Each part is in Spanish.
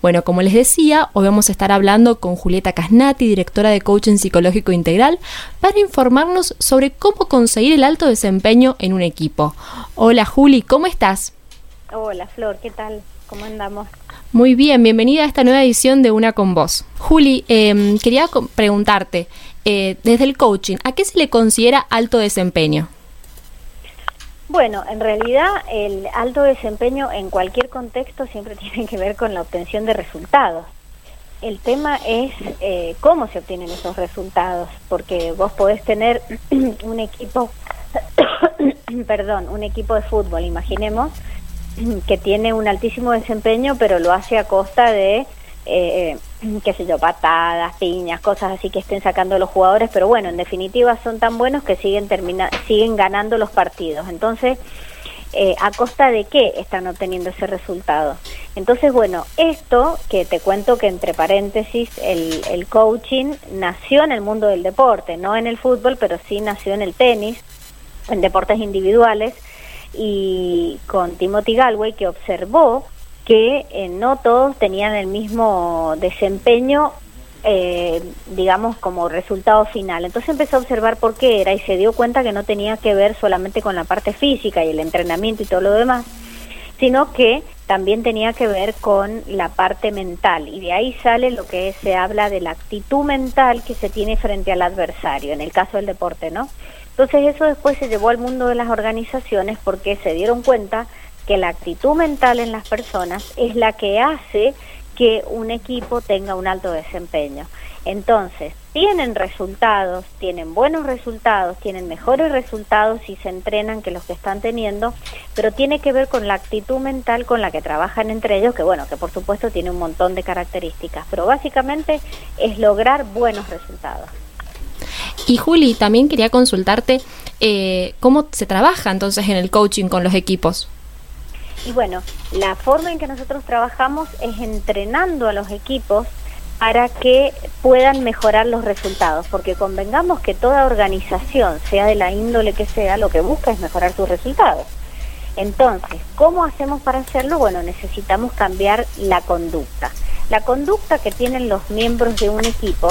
Bueno, como les decía, hoy vamos a estar hablando con Julieta Casnati, directora de Coaching Psicológico Integral, para informarnos sobre cómo conseguir el alto desempeño en un equipo. Hola Juli, ¿cómo estás? Hola Flor, ¿qué tal? ¿Cómo andamos? Muy bien, bienvenida a esta nueva edición de Una con Vos. Juli, em, quería preguntarte, eh, desde el coaching, ¿a qué se le considera alto desempeño? Bueno, en realidad el alto desempeño en cualquier contexto siempre tiene que ver con la obtención de resultados. El tema es eh, cómo se obtienen esos resultados, porque vos podés tener un equipo, perdón, un equipo de fútbol, imaginemos, que tiene un altísimo desempeño, pero lo hace a costa de, eh, qué sé yo, patadas, piñas, cosas así que estén sacando los jugadores, pero bueno, en definitiva son tan buenos que siguen, termina siguen ganando los partidos. Entonces, eh, ¿a costa de qué están obteniendo ese resultado? Entonces, bueno, esto que te cuento que entre paréntesis, el, el coaching nació en el mundo del deporte, no en el fútbol, pero sí nació en el tenis, en deportes individuales, y con Timothy Galway que observó que eh, no todos tenían el mismo desempeño, eh, digamos, como resultado final. Entonces empezó a observar por qué era y se dio cuenta que no tenía que ver solamente con la parte física y el entrenamiento y todo lo demás, sino que también tenía que ver con la parte mental. Y de ahí sale lo que se habla de la actitud mental que se tiene frente al adversario, en el caso del deporte, ¿no? Entonces eso después se llevó al mundo de las organizaciones porque se dieron cuenta que la actitud mental en las personas es la que hace que un equipo tenga un alto desempeño. Entonces, tienen resultados, tienen buenos resultados, tienen mejores resultados si se entrenan que los que están teniendo, pero tiene que ver con la actitud mental con la que trabajan entre ellos, que bueno, que por supuesto tiene un montón de características, pero básicamente es lograr buenos resultados. Y Juli, también quería consultarte eh, cómo se trabaja entonces en el coaching con los equipos. Y bueno, la forma en que nosotros trabajamos es entrenando a los equipos para que puedan mejorar los resultados, porque convengamos que toda organización, sea de la índole que sea, lo que busca es mejorar sus resultados. Entonces, ¿cómo hacemos para hacerlo? Bueno, necesitamos cambiar la conducta. La conducta que tienen los miembros de un equipo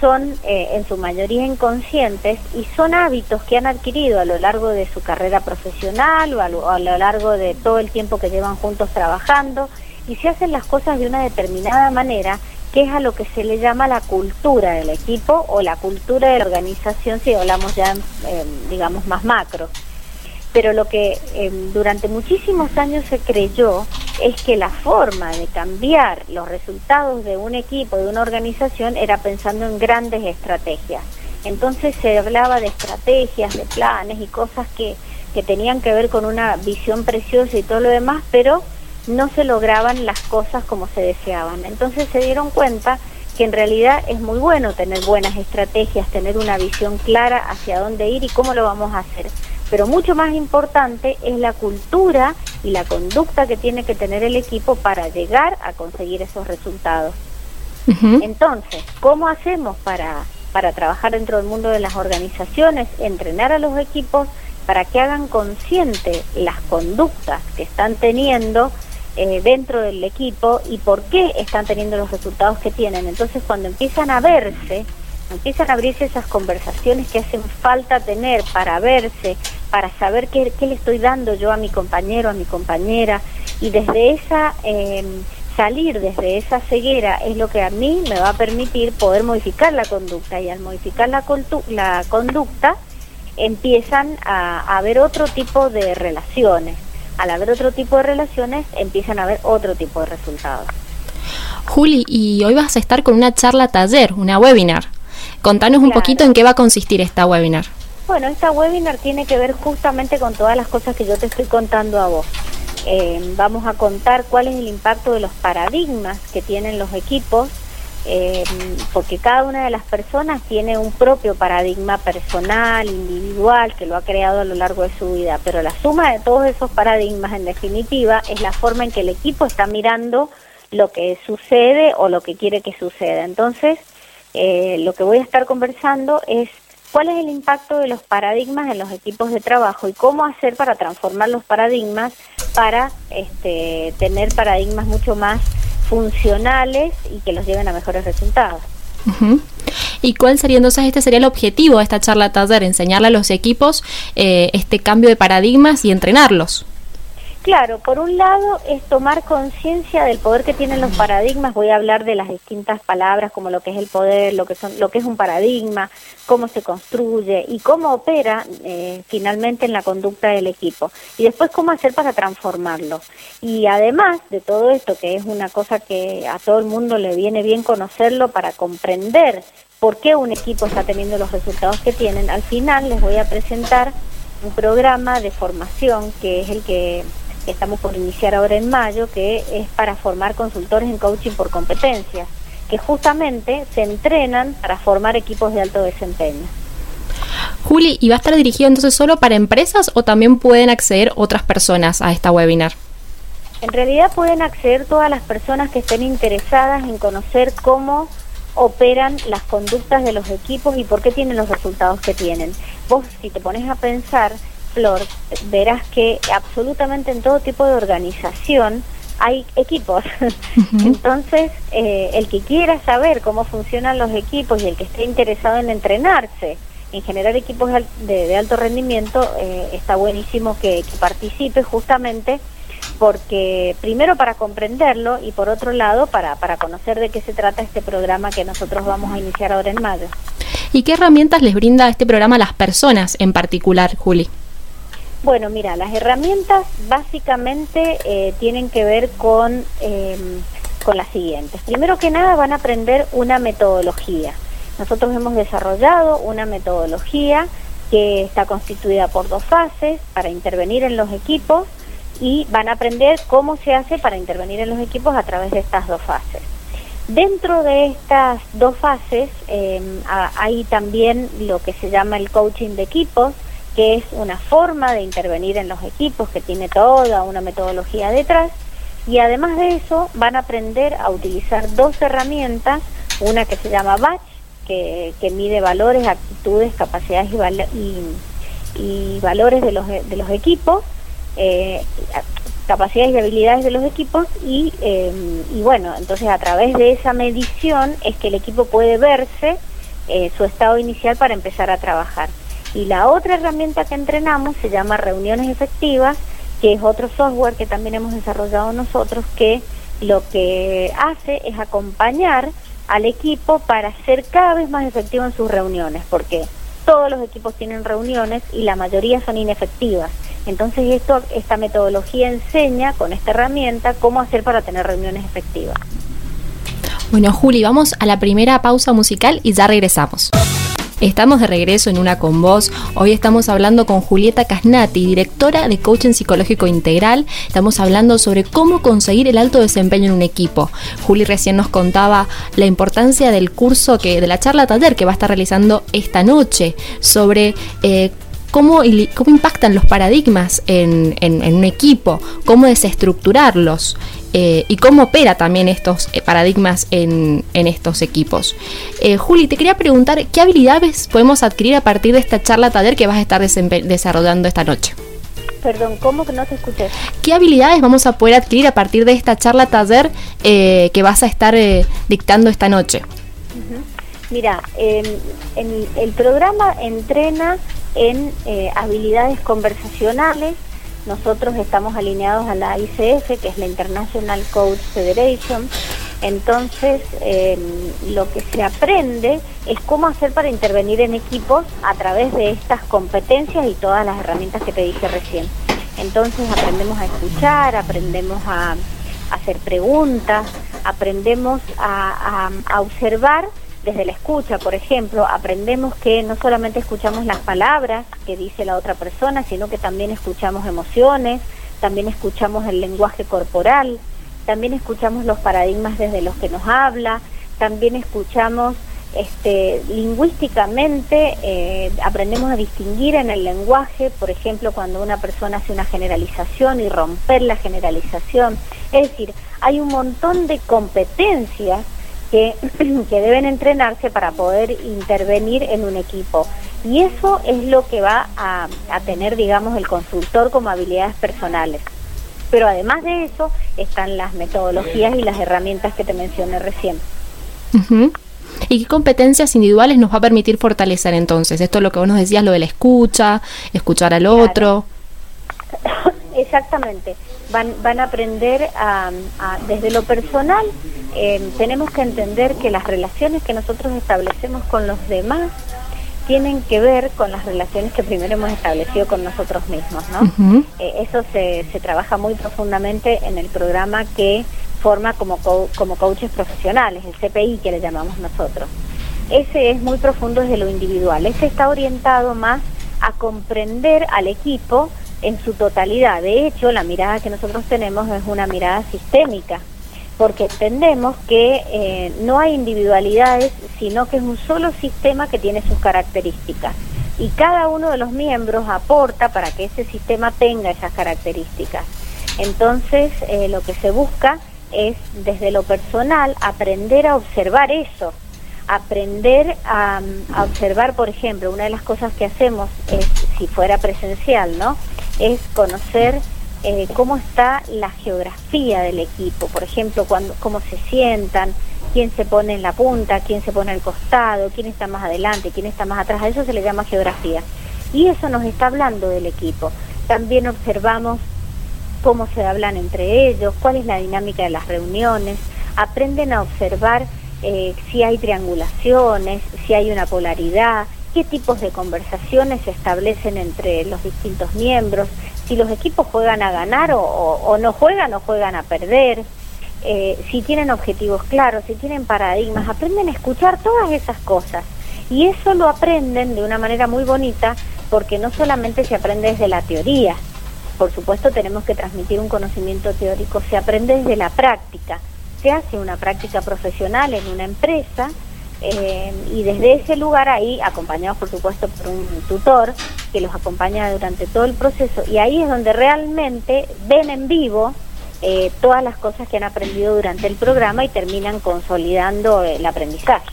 son eh, en su mayoría inconscientes y son hábitos que han adquirido a lo largo de su carrera profesional o a lo, largo de todo el tiempo que llevan juntos trabajando y se hacen las cosas de una determinada manera que es a lo que se le llama la cultura del equipo o la cultura de la organización si hablamos ya, digamos, más macro pero lo que em, durante muchísimos años se creyó es que la forma de cambiar los resultados de un equipo, de una organización, era pensando en grandes estrategias. Entonces se hablaba de estrategias, de planes y cosas que, que tenían que ver con una visión preciosa y todo lo demás, pero no se lograban las cosas como se deseaban. Entonces se dieron cuenta que en realidad es muy bueno tener buenas estrategias, tener una visión clara hacia dónde ir y cómo lo vamos a hacer pero mucho más importante es la cultura y la conducta que tiene que tener el equipo para llegar a conseguir esos resultados. Entonces, ¿cómo hacemos para, para trabajar dentro del mundo de las organizaciones? Entrenar a los equipos para que hagan consciente las conductas que están teniendo eh, dentro del equipo y por qué están teniendo los resultados que tienen. Entonces, cuando empiezan a verse, empiezan a abrirse esas conversaciones que hacen falta tener para verse, para saber qué, le estoy dando yo a mi compañero, a mi compañera, y desde esa, em, salir desde esa ceguera es lo que a mí me va a permitir poder modificar la conducta, y al modificar la, la conducta empiezan a, haber otro tipo de relaciones. Al haber otro tipo de relaciones, empiezan a haber otro tipo de resultados. Juli, y hoy vas a estar con una charla taller, una webinar. Contanos un poquito en qué va a consistir esta webinar. Bueno, esta webinar tiene que ver justamente con todas las cosas que yo te estoy contando a vos. Eh, vamos a contar cuál es el impacto de los paradigmas que tienen los equipos, eh, porque cada una de las personas tiene un propio paradigma personal, individual, que lo ha creado a lo largo de su vida, pero la suma de todos esos paradigmas, en definitiva, es la forma en que el equipo está mirando lo que sucede o lo que quiere que suceda. Entonces, eh, lo que voy a estar conversando es cuál es el impacto de los paradigmas en los equipos de trabajo y cómo hacer para transformar los paradigmas para este, tener paradigmas mucho más funcionales y que los lleven a mejores resultados. ¿Y cuál sería entonces, este sería el objetivo de esta charla taller, enseñarle a los equipos eh, este cambio de paradigmas y entrenarlos? Claro, por un lado es tomar conciencia del poder que tienen los paradigmas. Voy a hablar de las distintas palabras como lo que es el poder, lo que son, lo que es un paradigma, cómo se construye y cómo opera eh, finalmente en la conducta del equipo. Y después cómo hacer para transformarlo. Y además de todo esto, que es una cosa que a todo el mundo le viene bien conocerlo para comprender por qué un equipo está teniendo los resultados que tienen, al final les voy a presentar un programa de formación que es el que estamos por iniciar ahora en mayo, que es para formar consultores en coaching por competencias, que justamente se entrenan para formar equipos de alto desempeño. Juli, ¿y va a estar dirigido entonces solo para empresas o también pueden acceder otras personas a esta webinar? En realidad pueden acceder todas las personas que estén interesadas en conocer cómo operan las conductas de los equipos y por qué tienen los resultados que tienen. Vos, si te pones a pensar, Flor, verás que absolutamente en todo tipo de organización hay equipos. Entonces, eh, el que quiera saber cómo funcionan los equipos y el que esté interesado en entrenarse, en generar equipos de, alto rendimiento, eh, está buenísimo que, que participe justamente porque primero para comprenderlo y por otro lado para, para conocer de qué se trata este programa que nosotros vamos a iniciar ahora en mayo. ¿Y qué herramientas les brinda este programa a las personas en particular, Juli? Bueno, mira, las herramientas básicamente eh, tienen que ver con, em, con las siguientes. Primero que nada van a aprender una metodología. Nosotros hemos desarrollado una metodología que está constituida por dos fases para intervenir en los equipos y van a aprender cómo se hace para intervenir en los equipos a través de estas dos fases. Dentro de estas dos fases em, hay también lo que se llama el coaching de equipos, que es una forma de intervenir en los equipos que tiene toda una metodología detrás y además de eso van a aprender a utilizar dos herramientas, una que se llama Batch, que, mide valores, actitudes, capacidades y, valores de los, de los equipos, eh, capacidades y habilidades de los equipos y, eh, y bueno, entonces a través de esa medición es que el equipo puede verse eh, su estado inicial para empezar a trabajar. Y la otra herramienta que entrenamos se llama reuniones efectivas, que es otro software que también hemos desarrollado nosotros que lo que hace es acompañar al equipo para ser cada vez más efectivo en sus reuniones, porque todos los equipos tienen reuniones y la mayoría son inefectivas. Entonces esto, esta metodología enseña con esta herramienta cómo hacer para tener reuniones efectivas. Bueno, Juli, vamos a la primera pausa musical y ya regresamos. Estamos de regreso en Una con Voz. Hoy estamos hablando con Julieta Casnati, directora de Coaching Psicológico Integral. Estamos hablando sobre cómo conseguir el alto desempeño en un equipo. Juli recién nos contaba la importancia del curso que, de la charla taller que va a estar realizando esta noche sobre eh, cómo, cómo impactan los paradigmas en, un equipo, cómo desestructurarlos eh, y cómo opera también estos eh, paradigmas en, estos equipos. Eh, Juli, te quería preguntar, ¿qué habilidades podemos adquirir a partir de esta charla taller que vas a estar desarrollando esta noche? Perdón, ¿cómo que no te escuché? ¿Qué habilidades vamos a poder adquirir a partir de esta charla taller que vas a estar dictando esta noche? Mira, el programa entrena en eh, habilidades conversacionales. Nosotros estamos alineados a la ICF, que es la International Coach Federation. Entonces, em, lo que se aprende es cómo hacer para intervenir en equipos a través de estas competencias y todas las herramientas que te dije recién. Entonces, aprendemos a escuchar, aprendemos a, hacer preguntas, aprendemos a observar desde la escucha, por ejemplo, aprendemos que no solamente escuchamos las palabras que dice la otra persona, sino que también escuchamos emociones, también escuchamos el lenguaje corporal, también escuchamos los paradigmas desde los que nos habla, también escuchamos este, lingüísticamente, eh, aprendemos a distinguir en el lenguaje, por ejemplo, cuando una persona hace una generalización y romper la generalización. Es decir, hay un montón de competencias que, deben entrenarse para poder intervenir en un equipo. Y eso es lo que va a, tener, digamos, el consultor como habilidades personales. Pero además de eso están las metodologías y las herramientas que te mencioné recién. ¿Y qué competencias individuales nos va a permitir fortalecer entonces? Esto es lo que vos nos decías, lo de la escucha, escuchar al otro. Exactamente. Van, van a aprender a, desde lo personal. Eh, tenemos que entender que las relaciones que nosotros establecemos con los demás tienen que ver con las relaciones que primero hemos establecido con nosotros mismos, ¿no? Eh, eso se, se trabaja muy profundamente en el programa que forma como, como coaches profesionales, el CPI que le llamamos nosotros. Ese es muy profundo desde lo individual, ese está orientado más a comprender al equipo en su totalidad. De hecho, la mirada que nosotros tenemos es una mirada sistémica, porque entendemos que eh, no hay individualidades, sino que es un solo sistema que tiene sus características. Y cada uno de los miembros aporta para que ese sistema tenga esas características. Entonces, eh, lo que se busca es, desde lo personal, aprender a observar eso, aprender a, a, observar, por ejemplo, una de las cosas que hacemos es, si fuera presencial, ¿no? Es conocer eh, cómo está la geografía del equipo, por ejemplo, cuando, cómo se sientan, quién se pone en la punta, quién se pone al costado, quién está más adelante, quién está más atrás, a eso se le llama geografía. Y eso nos está hablando del equipo. También observamos cómo se hablan entre ellos, cuál es la dinámica de las reuniones, aprenden a observar eh, si hay triangulaciones, si hay una polaridad, qué tipos de conversaciones se establecen entre los distintos miembros, si los equipos juegan a ganar o, no juegan o juegan a perder, eh, si tienen objetivos claros, si tienen paradigmas, aprenden a escuchar todas esas cosas. Y eso lo aprenden de una manera muy bonita porque no solamente se aprende desde la teoría, por supuesto tenemos que transmitir un conocimiento teórico, se aprende desde la práctica, se hace una práctica profesional en una empresa eh, y desde ese lugar ahí, acompañados por supuesto por un tutor que los acompaña durante todo el proceso, y ahí es donde realmente ven en vivo eh, todas las cosas que han aprendido durante el programa y terminan consolidando el aprendizaje.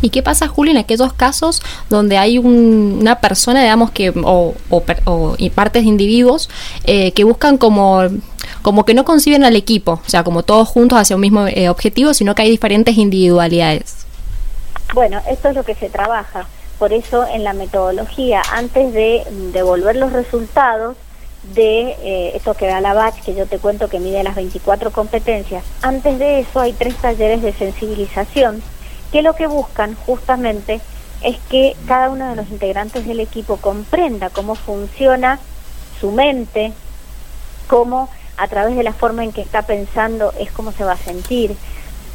¿Y qué pasa, Julio, en aquellos casos donde hay una persona, digamos, que o, y partes de individuos eh, que buscan como como que no conciben al equipo, o sea, como todos juntos hacia un mismo objetivo, sino que hay diferentes individualidades? Bueno, esto es lo que se trabaja. Por eso en la metodología, antes de devolver los resultados de eh, esto que da la BACH, que yo te cuento que mide las 24 competencias, antes de eso hay tres talleres de sensibilización que lo que buscan justamente es que cada uno de los integrantes del equipo comprenda cómo funciona su mente, cómo a través de la forma en que está pensando es cómo se va a sentir,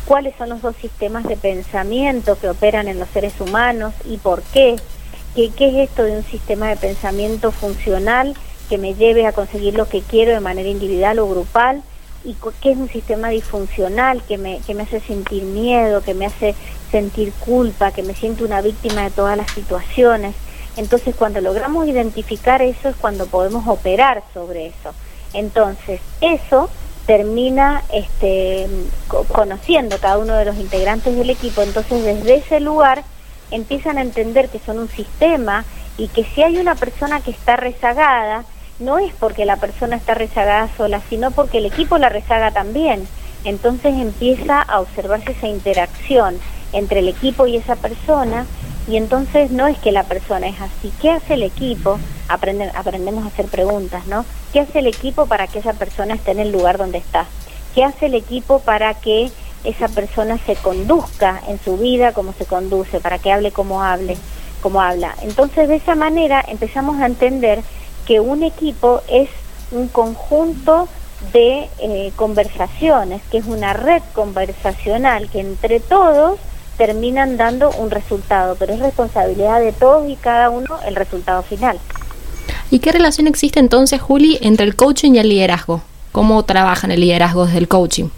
cuáles son los dos sistemas de pensamiento que operan en los seres humanos y por qué, qué, es esto de un sistema de pensamiento funcional que me lleve a conseguir lo que quiero de manera individual o grupal y qué es un sistema disfuncional que me, que me hace sentir miedo, que me hace sentir culpa, que me siento una víctima de todas las situaciones. Entonces cuando logramos identificar eso es cuando podemos operar sobre eso. Entonces eso termina este, conociendo cada uno de los integrantes del equipo, entonces desde ese lugar empiezan a entender que son un sistema y que si hay una persona que está rezagada, no es porque la persona está rezagada sola, sino porque el equipo la rezaga también. Entonces empieza a observarse esa interacción entre el equipo y esa persona y entonces no es que la persona es así. ¿Qué hace el equipo? aprendemos a hacer preguntas, ¿no? ¿Qué hace el equipo para que esa persona esté en el lugar donde está? ¿Qué hace el equipo para que esa persona se conduzca en su vida como se conduce, para que hable como hable, como habla? Entonces de esa manera empezamos a entender que un equipo es un conjunto de eh, conversaciones, que es una red conversacional que entre todos terminan dando un resultado, pero es responsabilidad de todos y cada uno el resultado final. ¿Y qué relación existe entonces, Juli, entre el coaching y el liderazgo? ¿Cómo trabajan el liderazgo desde el coaching?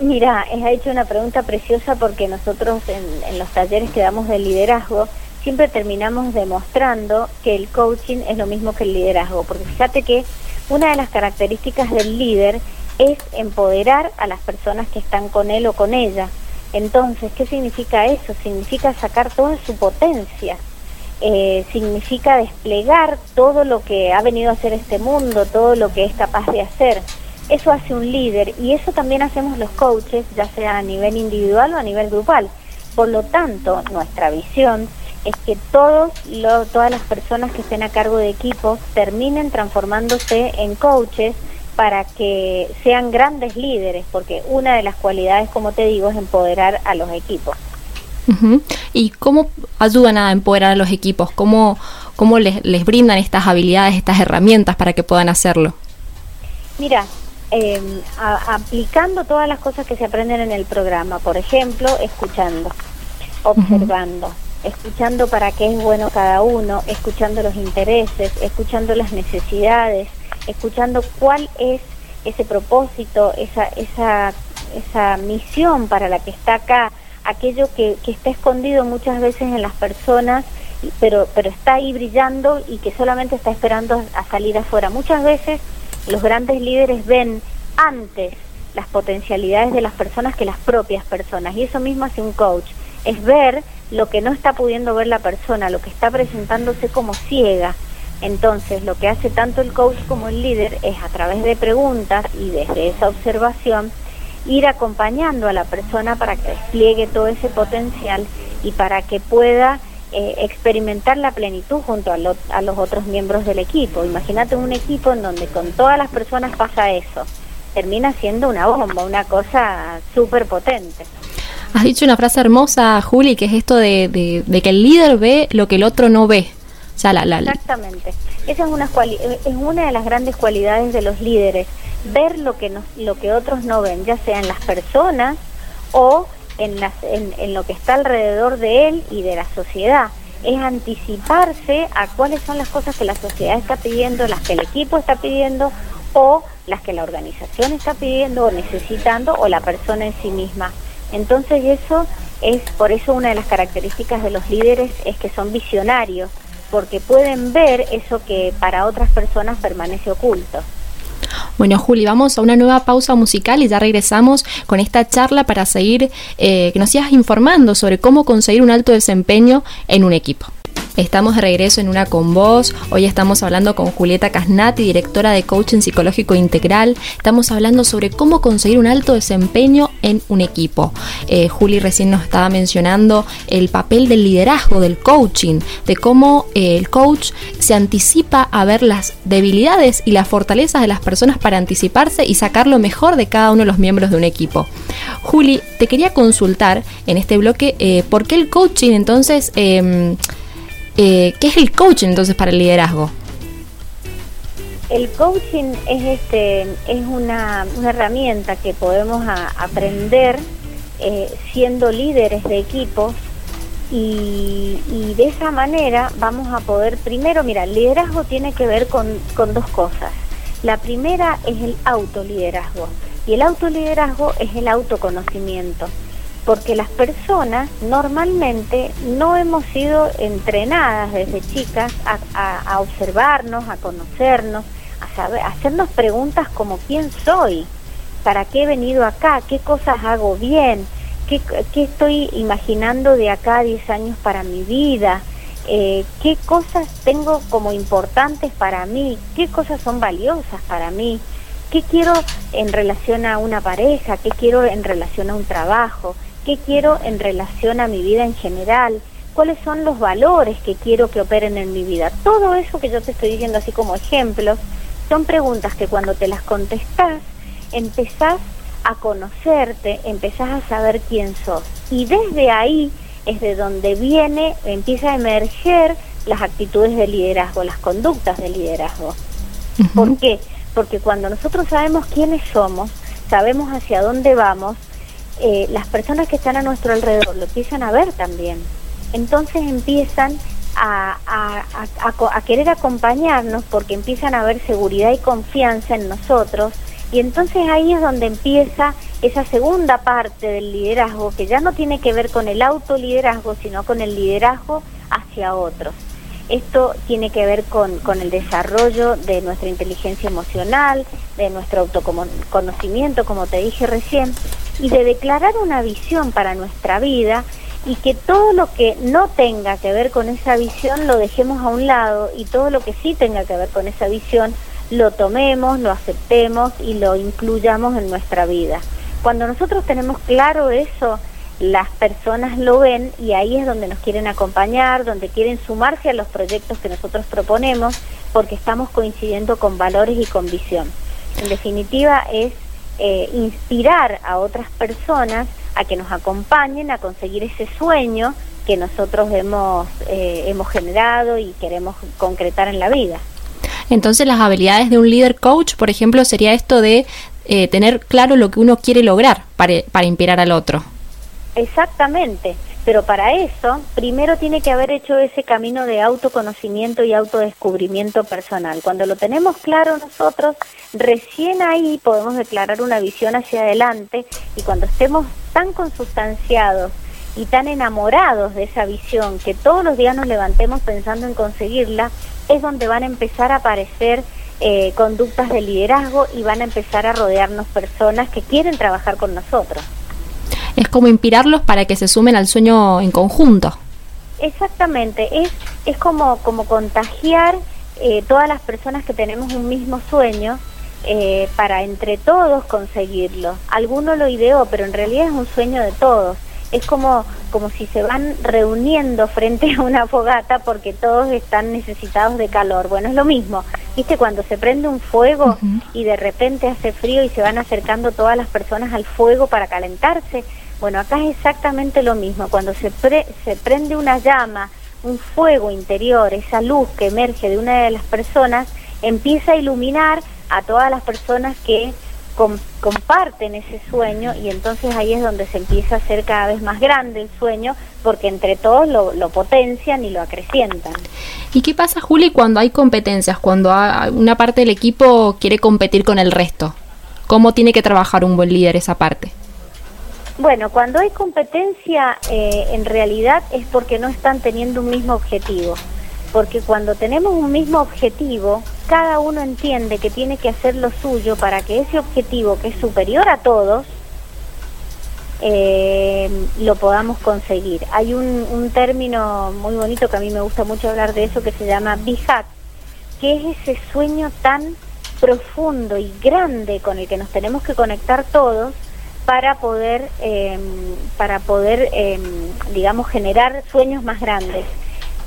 Mira, ha hecho una pregunta preciosa porque nosotros en, en los talleres que damos de liderazgo siempre terminamos demostrando que el coaching es lo mismo que el liderazgo, porque fíjate que una de las características del líder es empoderar a las personas que están con él o con ella. Entonces, ¿qué significa eso? Significa sacar toda su potencia, eh, significa desplegar todo lo que ha venido a hacer este mundo, todo lo que es capaz de hacer. Eso hace un líder y eso también hacemos los coaches, ya sea a nivel individual o a nivel grupal. Por lo tanto, nuestra visión es que todos todas las personas que estén a cargo de equipos terminen transformándose en coaches para que sean grandes líderes, porque una de las cualidades, como te digo, es empoderar a los equipos. ¿Y cómo ayudan a empoderar a los equipos? ¿Cómo, cómo les, les brindan estas habilidades, estas herramientas para que puedan hacerlo? Mira, eh, aplicando todas las cosas que se aprenden en el programa, por ejemplo, escuchando, observando, escuchando para qué es bueno cada uno, escuchando los intereses, escuchando las necesidades, escuchando cuál es ese propósito, esa, esa, esa misión para la que está acá, aquello que, que está escondido muchas veces en las personas, pero, pero está ahí brillando y que solamente está esperando a salir afuera. Muchas veces los grandes líderes ven antes las potencialidades de las personas que las propias personas. Y eso mismo hace un coach, es ver lo que no está pudiendo ver la persona, lo que está presentándose como ciega. Entonces, lo que hace tanto el coach como el líder es a través de preguntas y desde esa observación ir acompañando a la persona para que despliegue todo ese potencial y para que pueda eh, experimentar la plenitud junto a, a los otros miembros del equipo. Imagínate un equipo en donde con todas las personas pasa eso. Termina siendo una bomba, una cosa súper potente. Has dicho una frase hermosa, Juli, que es esto de, que el líder ve lo que el otro no ve. Exactamente. Esa es una, es una de las grandes cualidades de los líderes, ver lo que, nos, lo que otros no ven, ya sea en las personas o en, las, en, lo que está alrededor de él y de la sociedad. Es anticiparse a cuáles son las cosas que la sociedad está pidiendo, las que el equipo está pidiendo o las que la organización está pidiendo o necesitando o la persona en sí misma. Entonces eso es por eso una de las características de los líderes es que son visionarios, porque pueden ver eso que para otras personas permanece oculto. Bueno, Juli, vamos a una nueva pausa musical y ya regresamos con esta charla para seguir, eh, que nos sigas informando sobre cómo conseguir un alto desempeño en un equipo. Estamos de regreso en una con vos. Hoy estamos hablando con Julieta Casnati, directora de Coaching Psicológico Integral. Estamos hablando sobre cómo conseguir un alto desempeño en un equipo. Eh, Juli recién nos estaba mencionando el papel del liderazgo, del coaching, de cómo eh, el coach se anticipa a ver las debilidades y las fortalezas de las personas para anticiparse y sacar lo mejor de cada uno de los miembros de un equipo. Juli, te quería consultar en este bloque eh, por qué el coaching entonces em, eh, ¿Qué es el coaching entonces para el liderazgo? El coaching es este es una, herramienta que podemos aprender eh, siendo líderes de equipos y, de esa manera vamos a poder, primero, mira, el liderazgo tiene que ver con, con dos cosas. La primera es el autoliderazgo y el autoliderazgo es el autoconocimiento porque las personas normalmente no hemos sido entrenadas desde chicas a, observarnos, a conocernos, a, saber, a hacernos preguntas como quién soy, para qué he venido acá, qué cosas hago bien, qué, estoy imaginando de acá a 10 años para mi vida, eh, qué cosas tengo como importantes para mí, qué cosas son valiosas para mí, qué quiero en relación a una pareja, qué quiero en relación a un trabajo qué quiero en relación a mi vida en general, cuáles son los valores que quiero que operen en mi vida. Todo eso que yo te estoy diciendo así como ejemplos son preguntas que cuando te las contestas empezás a conocerte, empezás a saber quién sos. Y desde ahí es de donde viene, empieza a emerger las actitudes de liderazgo, las conductas de liderazgo. ¿Por qué? Porque cuando nosotros sabemos quiénes somos, sabemos hacia dónde vamos, eh, las personas que están a nuestro alrededor lo empiezan a ver también. Entonces empiezan a, a, querer acompañarnos porque empiezan a ver seguridad y confianza en nosotros y entonces ahí es donde empieza esa segunda parte del liderazgo que ya no tiene que ver con el autoliderazgo, sino con el liderazgo hacia otros. Esto tiene que ver con, con el desarrollo de nuestra inteligencia emocional, de nuestro autoconocimiento, como te dije recién, y de declarar una visión para nuestra vida y que todo lo que no tenga que ver con esa visión lo dejemos a un lado y todo lo que sí tenga que ver con esa visión lo tomemos, lo aceptemos y lo incluyamos en nuestra vida. Cuando nosotros tenemos claro eso, las personas lo ven y ahí es donde nos quieren acompañar, donde quieren sumarse a los proyectos que nosotros proponemos, porque estamos coincidiendo con valores y con visión. En definitiva, es eh, inspirar a otras personas a que nos acompañen a conseguir ese sueño que nosotros hemos, eh, hemos generado y queremos concretar en la vida. Entonces las habilidades de un líder coach, por ejemplo, sería esto de eh, tener claro lo que uno quiere lograr para, para inspirar al otro. Exactamente, pero para eso primero tiene que haber hecho ese camino de autoconocimiento y autodescubrimiento personal. Cuando lo tenemos claro nosotros, recién ahí podemos declarar una visión hacia adelante y cuando estemos tan consustanciados y tan enamorados de esa visión que todos los días nos levantemos pensando en conseguirla, es donde van a empezar a aparecer eh, conductas de liderazgo y van a empezar a rodearnos personas que quieren trabajar con nosotros. Es como inspirarlos para que se sumen al sueño en conjunto. Exactamente, es, es como, como contagiar eh, todas las personas que tenemos un mismo sueño eh, para entre todos conseguirlo. Alguno lo ideó, pero en realidad es un sueño de todos es como, como si se van reuniendo frente a una fogata porque todos están necesitados de calor. Bueno, es lo mismo. ¿Viste cuando se prende un fuego y de repente hace frío y se van acercando todas las personas al fuego para calentarse? Bueno, acá es exactamente lo mismo. Cuando se, se prende una llama, un fuego interior, esa luz que emerge de una de las personas, empieza a iluminar a todas las personas que comparten ese sueño y entonces ahí es donde se empieza a hacer cada vez más grande el sueño porque entre todos lo, lo potencian y lo acrecientan. ¿Y qué pasa, Juli, cuando hay competencias, cuando una parte del equipo quiere competir con el resto? ¿Cómo tiene que trabajar un buen líder esa parte? Bueno, cuando hay competencia, eh, en realidad es porque no están teniendo un mismo objetivo porque cuando tenemos un mismo objetivo, cada uno entiende que tiene que hacer lo suyo para que ese objetivo, que es superior a todos, eh, lo podamos conseguir. Hay un, un, término muy bonito que a mí me gusta mucho hablar de eso que se llama BIHAT, que es ese sueño tan profundo y grande con el que nos tenemos que conectar todos para poder, eh, para poder eh, digamos, generar sueños más grandes.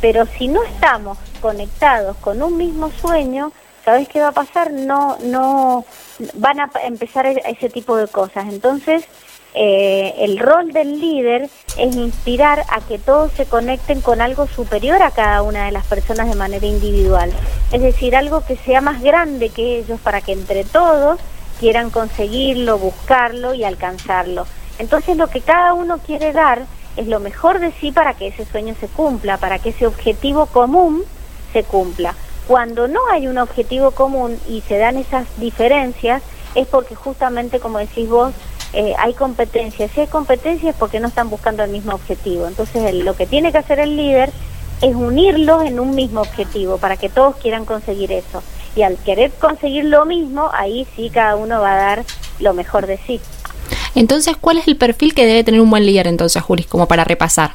Pero si no estamos conectados con un mismo sueño, ¿sabes qué va a pasar? No, no, van a empezar e-, ese tipo de cosas. Entonces, eh, el rol del líder es inspirar a que todos se conecten con algo superior a cada una de las personas de manera individual. Es decir, algo que sea más grande que ellos para que entre todos quieran conseguirlo, buscarlo y alcanzarlo. Entonces, lo que cada uno quiere dar es lo mejor de sí para que ese sueño se cumpla, para que ese objetivo común se cumpla. Cuando no hay un objetivo común y se dan esas diferencias, es porque justamente, como decís vos, eh, hay competencias. Si hay competencias es porque no están buscando el mismo objetivo. Entonces, lo que tiene que hacer el líder es unirlos en un mismo objetivo para que todos quieran conseguir eso. Y al querer conseguir lo mismo, ahí sí cada uno va a dar lo mejor de sí. Entonces, ¿cuál es el perfil que debe tener un buen líder entonces, Juli, como para repasar?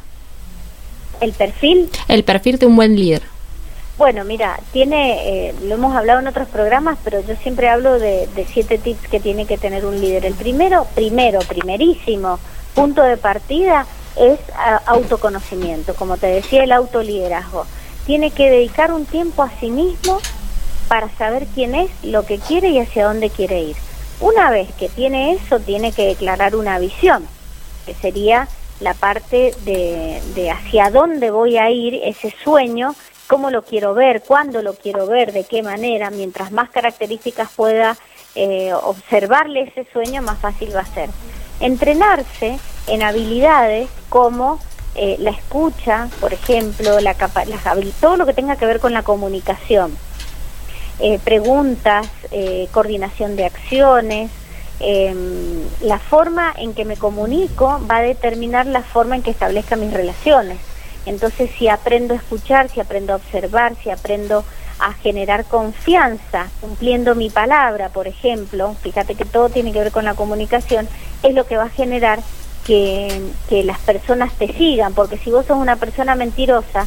¿El perfil? El perfil de un buen líder. Bueno, mira, tiene, eh, lo hemos hablado en otros programas, pero yo siempre hablo de, siete tips que tiene que tener un líder. El primero, primero, primerísimo punto de partida es autoconocimiento, como te decía, el autoliderazgo. Tiene que dedicar un tiempo a sí mismo para saber quién es, lo que quiere y hacia dónde quiere ir. Una vez que tiene eso, tiene que declarar una visión, que sería la parte de, hacia dónde voy a ir, ese sueño, cómo lo quiero ver, cuándo lo quiero ver, de qué manera, mientras más características pueda eh, observarle ese sueño, más fácil va a ser. Entrenarse en habilidades como eh, la escucha, por ejemplo, la, todo lo que tenga que ver con la comunicación eh, preguntas, eh, coordinación de acciones. Em, la forma en que me comunico va a determinar la forma en que establezca mis relaciones. Entonces, si aprendo a escuchar, si aprendo a observar, si aprendo a generar confianza, cumpliendo mi palabra, por ejemplo, fíjate que todo tiene que ver con la comunicación, es lo que va a generar que, que las personas te sigan, porque si vos sos una persona mentirosa,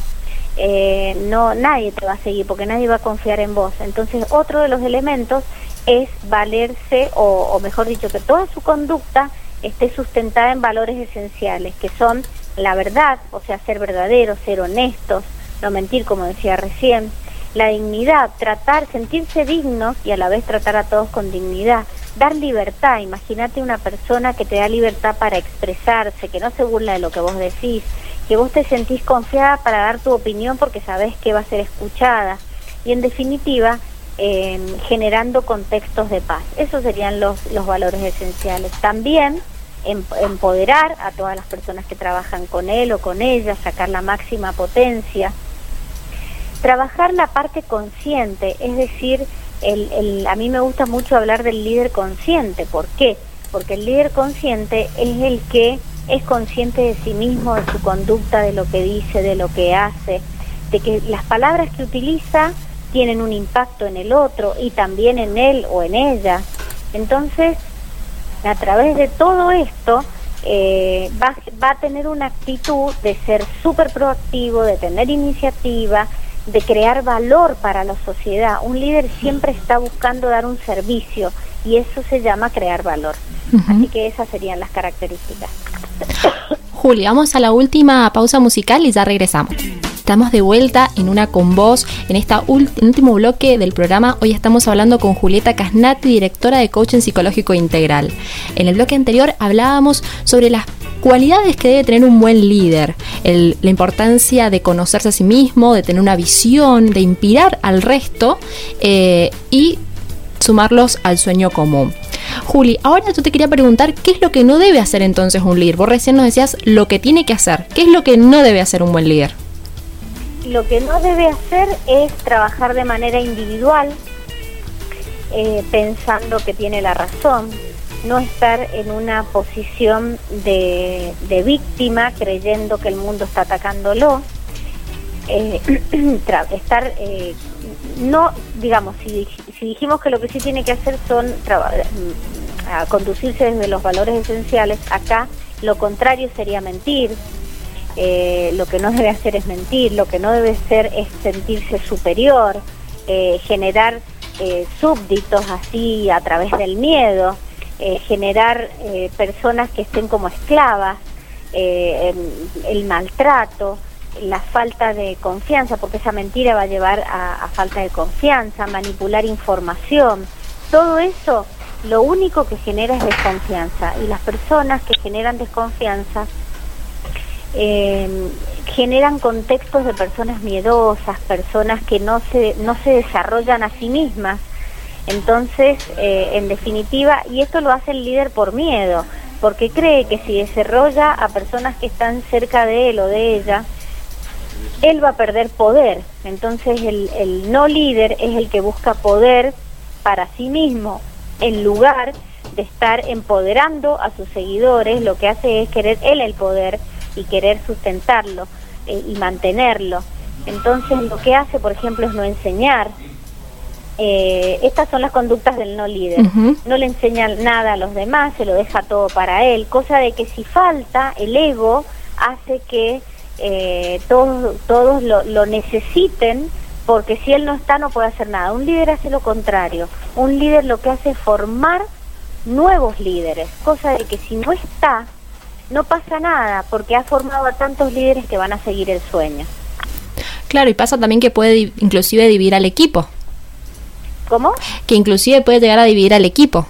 eh, no nadie te va a seguir porque nadie va a confiar en vos. Entonces, otro de los elementos es valerse, o, o mejor dicho, que toda su conducta esté sustentada en valores esenciales, que son la verdad, o sea, ser verdaderos, ser honestos, no mentir, como decía recién, la dignidad, tratar, sentirse dignos y a la vez tratar a todos con dignidad, dar libertad, imagínate una persona que te da libertad para expresarse, que no se burla de lo que vos decís, que vos te sentís confiada para dar tu opinión porque sabés que va a ser escuchada y en definitiva eh, generando contextos de paz. Esos serían los, los valores esenciales. También em, empoderar a todas las personas que trabajan con él o con ella, sacar la máxima potencia trabajar la parte consciente, es decir, el, el, a mí me gusta mucho hablar del líder consciente. ¿Por qué? Porque el líder consciente es el que es consciente de sí mismo, de su conducta, de lo que dice, de lo que hace, de que las palabras que utiliza tienen un impacto en el otro y también en él o en ella. Entonces, a través de todo esto, eh, va, va a tener una actitud de ser súper proactivo, de tener iniciativa, de crear valor para la sociedad. Un líder siempre está buscando dar un servicio y eso se llama crear valor. Así que esas serían las características. Juli, vamos a la última pausa musical y ya regresamos. Estamos de vuelta en una con voz en este último bloque del programa. Hoy estamos hablando con Julieta Casnati, directora de Coaching Psicológico Integral. En el bloque anterior hablábamos sobre las cualidades que debe tener un buen líder, la importancia de conocerse a sí mismo, de tener una visión, de inspirar al resto eh, y sumarlos al sueño común. Juli, ahora yo te quería preguntar qué es lo que no debe hacer entonces un líder. Vos recién nos decías lo que tiene que hacer. ¿Qué es lo que no debe hacer un buen líder? lo que no debe hacer es trabajar de manera individual, eh, pensando que tiene la razón, no estar en una posición de, víctima creyendo que el mundo está atacándolo, eh, estar, eh, no, digamos, si, si, dijimos que lo que sí tiene que hacer son mm, conducirse desde los valores esenciales, acá lo contrario sería mentir, eh, lo que no debe hacer es mentir, lo que no debe ser es sentirse superior, eh, generar eh, súbditos así a través del miedo, generar personas que estén como esclavas, el maltrato, la falta de confianza, porque esa mentira va a llevar a, falta de confianza, manipular información, todo eso lo único que genera es desconfianza y las personas que generan desconfianza eh, generan contextos de personas miedosas, personas que no se, no se desarrollan a sí mismas. Entonces, eh, en definitiva, y esto lo hace el líder por miedo, porque cree que si desarrolla a personas que están cerca de él o de ella, él va a perder poder. Entonces, el, el no líder es el que busca poder para sí mismo, en lugar de estar empoderando a sus seguidores, lo que hace es querer él el poder y querer sustentarlo eh, y mantenerlo. Entonces lo que hace, por ejemplo, es no enseñar. Eh, estas son las conductas del no líder. No le enseña nada a los demás, se lo deja todo para él, cosa de que si falta, el ego hace que eh, todos, todos lo, lo necesiten porque si él no está no puede hacer nada. Un líder hace lo contrario. Un líder lo que hace es formar nuevos líderes, cosa de que si no está, no pasa nada porque ha formado a tantos líderes que van a seguir el sueño. Claro, y pasa también que puede inclusive dividir al equipo. ¿Cómo? Que inclusive puede llegar a dividir al equipo.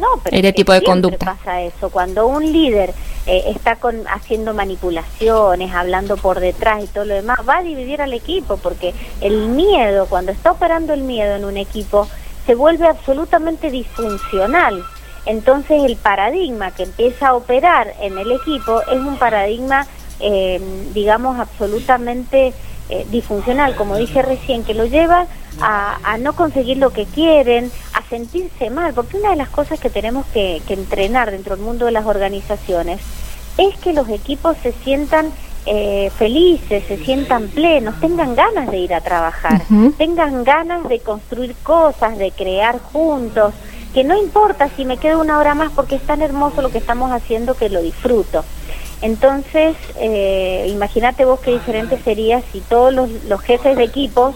No, pero este tipo de conducta. pasa eso. Cuando un líder eh, está con, haciendo manipulaciones, hablando por detrás y todo lo demás, va a dividir al equipo porque el miedo, cuando está operando el miedo en un equipo, se vuelve absolutamente disfuncional. Entonces el paradigma que empieza a operar en el equipo es un paradigma, eh, digamos, absolutamente eh, disfuncional, como dije recién, que lo lleva a, no conseguir lo que quieren, a sentirse mal, porque una de las cosas que tenemos que, entrenar dentro del mundo de las organizaciones es que los equipos se sientan eh, felices, se sientan plenos, tengan ganas de ir a trabajar, tengan ganas de construir cosas, de crear juntos, que no importa si me quedo una hora más porque es tan hermoso lo que estamos haciendo que lo disfruto. Entonces, eh, imagínate vos qué diferente sería si todos los, los jefes de equipos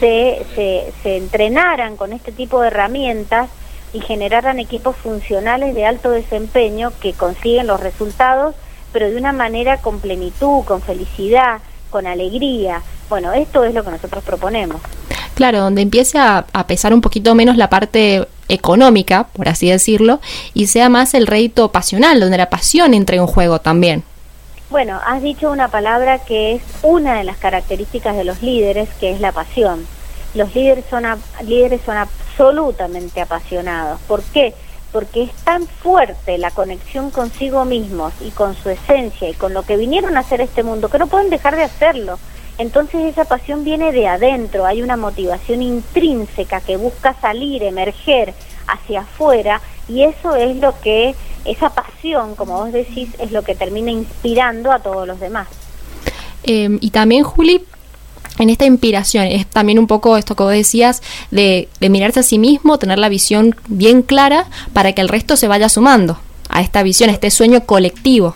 se, se, se entrenaran con este tipo de herramientas y generaran equipos funcionales de alto desempeño que consiguen los resultados, pero de una manera con plenitud, con felicidad, con alegría. Bueno, esto es lo que nosotros proponemos. Claro, donde empiece a, pesar un poquito menos la parte económica, por así decirlo, y sea más el rédito pasional, donde la pasión entre en juego también. Bueno, has dicho una palabra que es una de las características de los líderes, que es la pasión. Los líderes son, líderes son absolutamente apasionados. ¿Por qué? Porque es tan fuerte la conexión consigo mismos y con su esencia y con lo que vinieron a hacer este mundo que no pueden dejar de hacerlo. Entonces esa pasión viene de adentro, hay una motivación intrínseca que busca salir, emerger hacia afuera y eso es lo que, esa pasión, como vos decís, es lo que termina inspirando a todos los demás. Eh, y también, Juli, en esta inspiración es también un poco esto que vos decías de, de, mirarse a sí mismo, tener la visión bien clara para que el resto se vaya sumando a esta visión, a este sueño colectivo.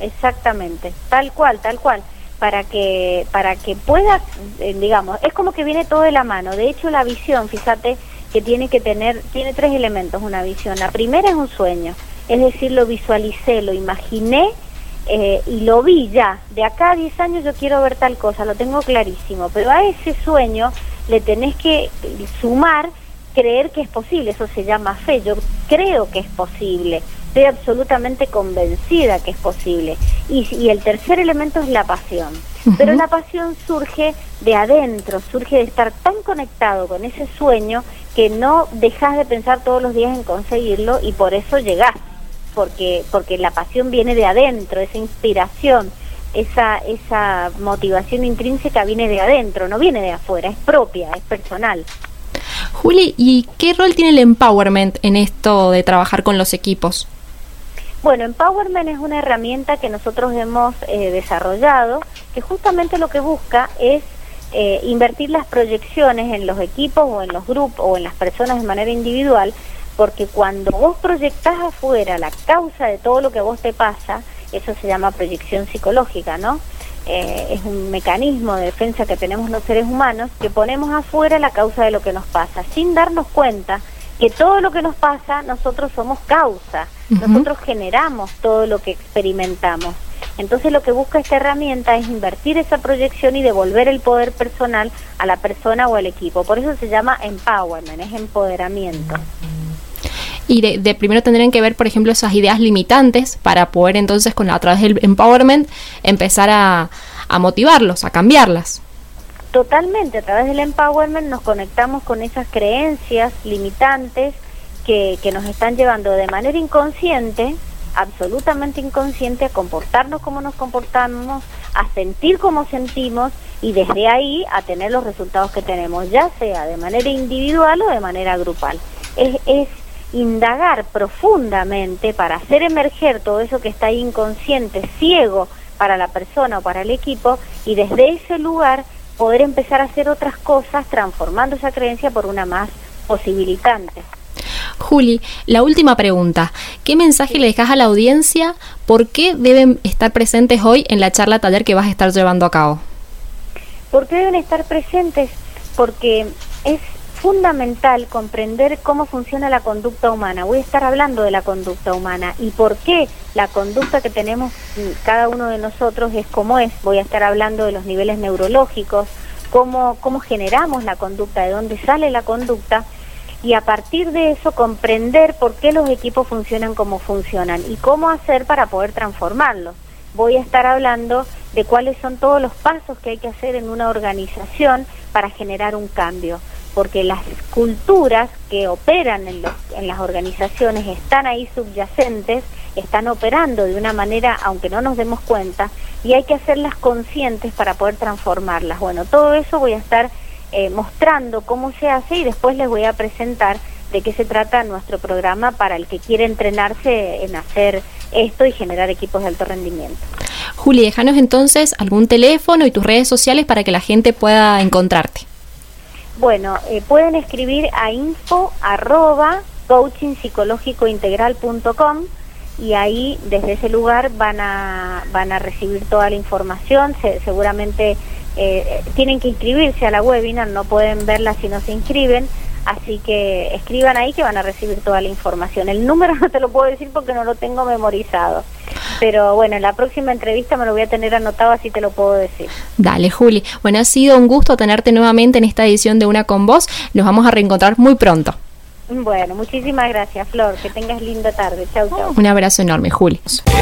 Exactamente, tal cual, tal cual, para que para que pueda, eh, digamos, es como que viene todo de la mano. De hecho, la visión, fíjate, que tiene que tener, tiene tres elementos una visión. La primera es un sueño, es decir, lo visualicé, lo imaginé eh, y lo vi ya. De acá a 10 años yo quiero ver tal cosa, lo tengo clarísimo, pero a ese sueño le tenés que sumar creer que es posible, eso se llama fe, yo creo que es posible, estoy absolutamente convencida que es posible. Y, y el tercer elemento es la pasión, uh -huh. pero la pasión surge de adentro, surge de estar tan conectado con ese sueño que no dejas de pensar todos los días en conseguirlo y por eso llegás, porque, porque la pasión viene de adentro, esa inspiración, esa, esa motivación intrínseca viene de adentro, no viene de afuera, es propia, es personal. Juli, ¿y qué rol tiene el empowerment en esto de trabajar con los equipos? Bueno, Empowerment es una herramienta que nosotros hemos eh, desarrollado que justamente lo que busca es eh, invertir las proyecciones en los equipos o en los grupos o en las personas de manera individual, porque cuando vos proyectás afuera la causa de todo lo que a vos te pasa, eso se llama proyección psicológica, ¿no? Eh, es un mecanismo de defensa que tenemos los seres humanos que ponemos afuera la causa de lo que nos pasa, sin darnos cuenta que todo lo que nos pasa nosotros somos causa, uh -huh. nosotros generamos todo lo que experimentamos. Entonces lo que busca esta herramienta es invertir esa proyección y devolver el poder personal a la persona o al equipo. Por eso se llama empowerment, es empoderamiento. Y de, de, primero tendrían que ver, por ejemplo, esas ideas limitantes para poder entonces, con a través del empowerment, empezar a, a motivarlos, a cambiarlas. Totalmente, a través del empowerment nos conectamos con esas creencias limitantes que, que nos están llevando de manera inconsciente, absolutamente inconsciente, a comportarnos como nos comportamos, a sentir como sentimos y desde ahí a tener los resultados que tenemos, ya sea de manera individual o de manera grupal. Es, es indagar profundamente para hacer emerger todo eso que está inconsciente, ciego para la persona o para el equipo y desde ese lugar poder empezar a hacer otras cosas transformando esa creencia por una más posibilitante. Juli, la última pregunta. ¿Qué mensaje sí. le dejas a la audiencia? ¿Por qué deben estar presentes hoy en la charla taller que vas a estar llevando a cabo? ¿Por qué deben estar presentes? Porque es fundamental comprender cómo funciona la conducta humana. Voy a estar hablando de la conducta humana y por qué la conducta que tenemos cada uno de nosotros es como es. Voy a estar hablando de los niveles neurológicos, cómo, cómo generamos la conducta, de dónde sale la conducta y a partir de eso comprender por qué los equipos funcionan como funcionan y cómo hacer para poder transformarlos. Voy a estar hablando de cuáles son todos los pasos que hay que hacer en una organización para generar un cambio porque las culturas que operan en, los, en, las organizaciones están ahí subyacentes, están operando de una manera, aunque no nos demos cuenta, y hay que hacerlas conscientes para poder transformarlas. Bueno, todo eso voy a estar eh, mostrando cómo se hace y después les voy a presentar de qué se trata nuestro programa para el que quiere entrenarse en hacer esto y generar equipos de alto rendimiento. Juli, déjanos entonces algún teléfono y tus redes sociales para que la gente pueda encontrarte. Bueno, eh, pueden escribir a info arroba coachingpsicológicointegral.com y ahí desde ese lugar van a, van a recibir toda la información, seguramente eh, tienen que inscribirse a la webinar, no pueden verla si no se inscriben, así que escriban ahí que van a recibir toda la información. El número no te lo puedo decir porque no lo tengo memorizado, pero bueno, en la próxima entrevista me lo voy a tener anotado, así te lo puedo decir. Dale, Juli. Bueno, ha sido un gusto tenerte nuevamente en esta edición de Una con Vos. Nos vamos a reencontrar muy pronto. Bueno, muchísimas gracias, Flor. Que tengas linda tarde. Chau, chau. Un abrazo enorme, Juli.